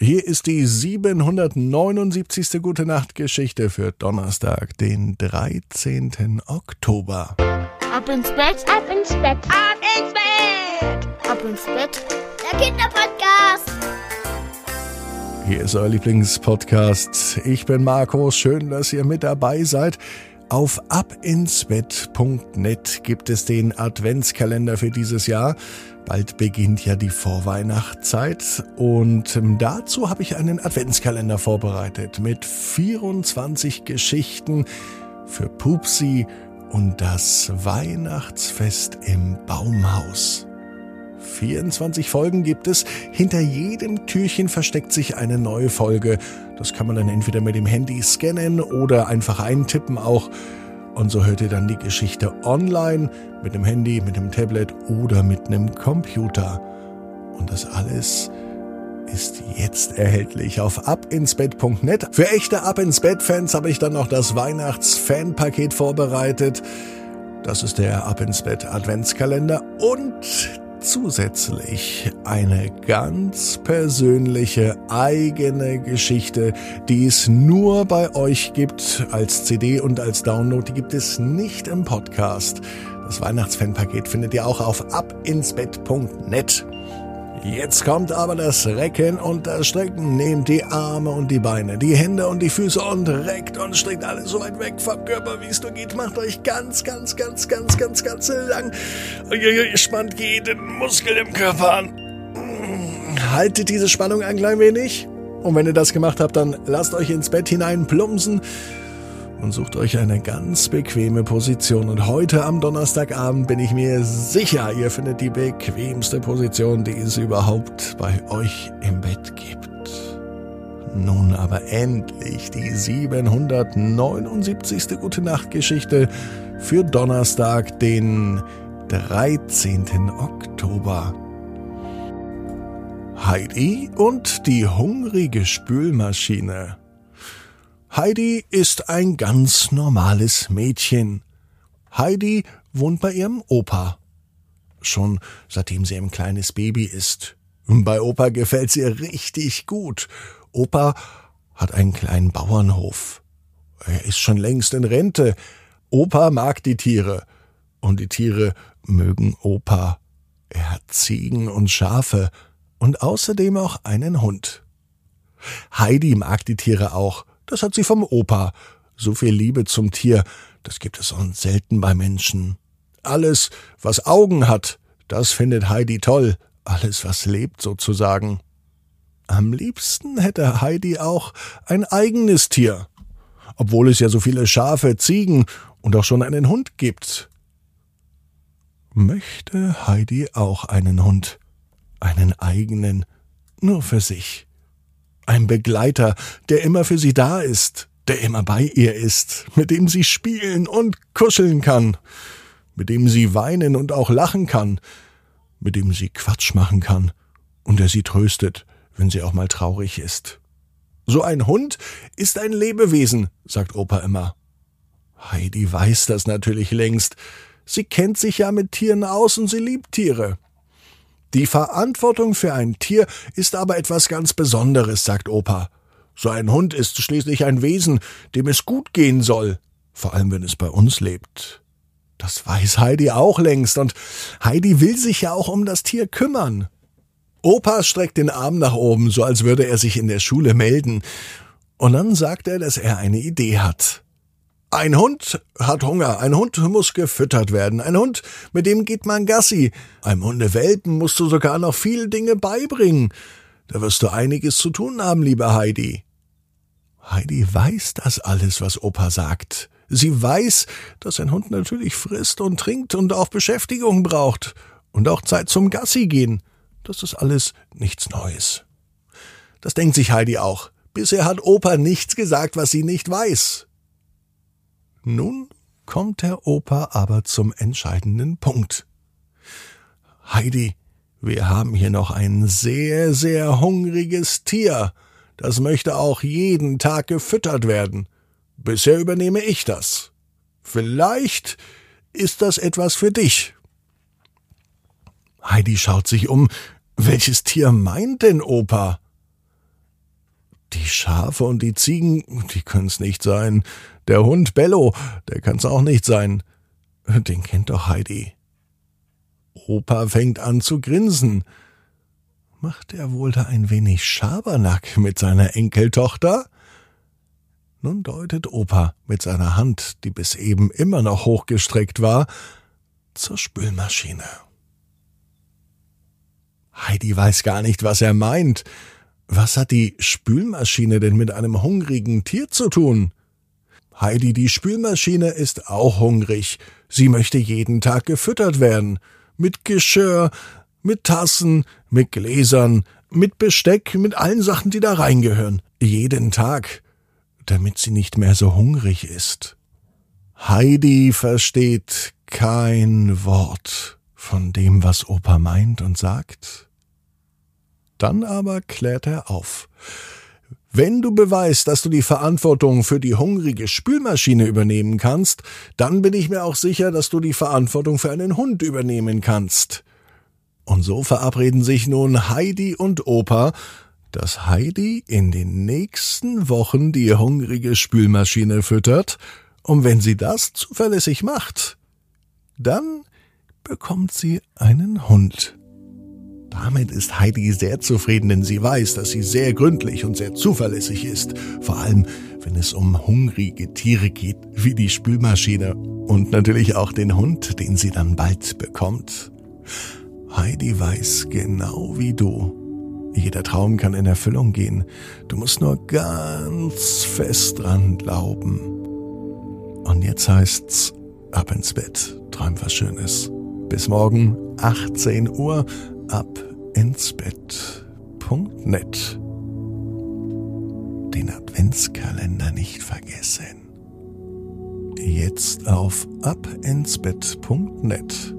Hier ist die 779. Gute Nacht Geschichte für Donnerstag, den 13. Oktober. Ab ins Bett, ab ins Bett, ab ins Bett, ab ins Bett. Der Kinderpodcast. Hier ist euer Lieblingspodcast. Ich bin Markus. Schön, dass ihr mit dabei seid. Auf abinsbett.net gibt es den Adventskalender für dieses Jahr. Bald beginnt ja die Vorweihnachtszeit und dazu habe ich einen Adventskalender vorbereitet mit 24 Geschichten für Pupsi und das Weihnachtsfest im Baumhaus. 24 Folgen gibt es. Hinter jedem Türchen versteckt sich eine neue Folge. Das kann man dann entweder mit dem Handy scannen oder einfach eintippen auch. Und so hört ihr dann die Geschichte online mit dem Handy, mit dem Tablet oder mit einem Computer. Und das alles ist jetzt erhältlich auf abinsbett.net. Für echte Ab ins Bett Fans habe ich dann noch das Weihnachts-Fan-Paket vorbereitet. Das ist der Ab ins Bett Adventskalender und zusätzlich eine ganz persönliche eigene Geschichte, die es nur bei euch gibt als CD und als Download. Die gibt es nicht im Podcast. Das Weihnachtsfanpaket findet ihr auch auf abinsbett.net. Jetzt kommt aber das Recken und das Strecken. Nehmt die Arme und die Beine, die Hände und die Füße und reckt und streckt alles so weit weg vom Körper, wie es nur geht. Macht euch ganz, ganz, ganz, ganz, ganz, ganz lang. Spannt jeden Muskel im Körper an. Haltet diese Spannung ein klein wenig. Und wenn ihr das gemacht habt, dann lasst euch ins Bett hinein plumpsen und sucht euch eine ganz bequeme Position. Und heute am Donnerstagabend bin ich mir sicher, ihr findet die bequemste Position, die es überhaupt bei euch im Bett gibt. Nun aber endlich die 779. Gute Nacht Geschichte für Donnerstag, den 13. Oktober. Heidi und die hungrige Spülmaschine. Heidi ist ein ganz normales Mädchen. Heidi wohnt bei ihrem Opa. Schon seitdem sie ein kleines Baby ist. Bei Opa gefällt's ihr richtig gut. Opa hat einen kleinen Bauernhof. Er ist schon längst in Rente. Opa mag die Tiere. Und die Tiere mögen Opa. Er hat Ziegen und Schafe und außerdem auch einen Hund. Heidi mag die Tiere auch das hat sie vom Opa. So viel Liebe zum Tier, das gibt es sonst selten bei Menschen. Alles, was Augen hat, das findet Heidi toll. Alles, was lebt sozusagen. Am liebsten hätte Heidi auch ein eigenes Tier. Obwohl es ja so viele Schafe, Ziegen und auch schon einen Hund gibt. Möchte Heidi auch einen Hund. Einen eigenen, nur für sich. Ein Begleiter, der immer für sie da ist, der immer bei ihr ist, mit dem sie spielen und kuscheln kann, mit dem sie weinen und auch lachen kann, mit dem sie Quatsch machen kann und der sie tröstet, wenn sie auch mal traurig ist. So ein Hund ist ein Lebewesen, sagt Opa immer. Heidi weiß das natürlich längst. Sie kennt sich ja mit Tieren aus und sie liebt Tiere. Die Verantwortung für ein Tier ist aber etwas ganz Besonderes, sagt Opa. So ein Hund ist schließlich ein Wesen, dem es gut gehen soll, vor allem wenn es bei uns lebt. Das weiß Heidi auch längst, und Heidi will sich ja auch um das Tier kümmern. Opa streckt den Arm nach oben, so als würde er sich in der Schule melden, und dann sagt er, dass er eine Idee hat. Ein Hund hat Hunger, ein Hund muss gefüttert werden, ein Hund, mit dem geht man Gassi, einem Hundewelpen musst du sogar noch viele Dinge beibringen. Da wirst du einiges zu tun haben, liebe Heidi. Heidi weiß das alles, was Opa sagt. Sie weiß, dass ein Hund natürlich frisst und trinkt und auch Beschäftigung braucht und auch Zeit zum Gassi gehen. Das ist alles nichts Neues. Das denkt sich Heidi auch. Bisher hat Opa nichts gesagt, was sie nicht weiß. Nun kommt der Opa aber zum entscheidenden Punkt. Heidi, wir haben hier noch ein sehr, sehr hungriges Tier. Das möchte auch jeden Tag gefüttert werden. Bisher übernehme ich das. Vielleicht ist das etwas für dich. Heidi schaut sich um. Welches Tier meint denn Opa? Schafe und die Ziegen, die können's nicht sein. Der Hund Bello, der kann's auch nicht sein. Den kennt doch Heidi. Opa fängt an zu grinsen. Macht er wohl da ein wenig Schabernack mit seiner Enkeltochter? Nun deutet Opa mit seiner Hand, die bis eben immer noch hochgestreckt war, zur Spülmaschine. Heidi weiß gar nicht, was er meint. Was hat die Spülmaschine denn mit einem hungrigen Tier zu tun? Heidi, die Spülmaschine, ist auch hungrig. Sie möchte jeden Tag gefüttert werden. Mit Geschirr, mit Tassen, mit Gläsern, mit Besteck, mit allen Sachen, die da reingehören. Jeden Tag damit sie nicht mehr so hungrig ist. Heidi versteht kein Wort von dem, was Opa meint und sagt. Dann aber klärt er auf. Wenn du beweist, dass du die Verantwortung für die hungrige Spülmaschine übernehmen kannst, dann bin ich mir auch sicher, dass du die Verantwortung für einen Hund übernehmen kannst. Und so verabreden sich nun Heidi und Opa, dass Heidi in den nächsten Wochen die hungrige Spülmaschine füttert, und wenn sie das zuverlässig macht, dann bekommt sie einen Hund. Damit ist Heidi sehr zufrieden, denn sie weiß, dass sie sehr gründlich und sehr zuverlässig ist, vor allem wenn es um hungrige Tiere geht, wie die Spülmaschine und natürlich auch den Hund, den sie dann bald bekommt. Heidi weiß genau wie du, jeder Traum kann in Erfüllung gehen. Du musst nur ganz fest dran glauben. Und jetzt heißt's ab ins Bett. Träum was Schönes. Bis morgen, 18 Uhr, ab ins Bett.net. Den Adventskalender nicht vergessen. Jetzt auf abinsbett.net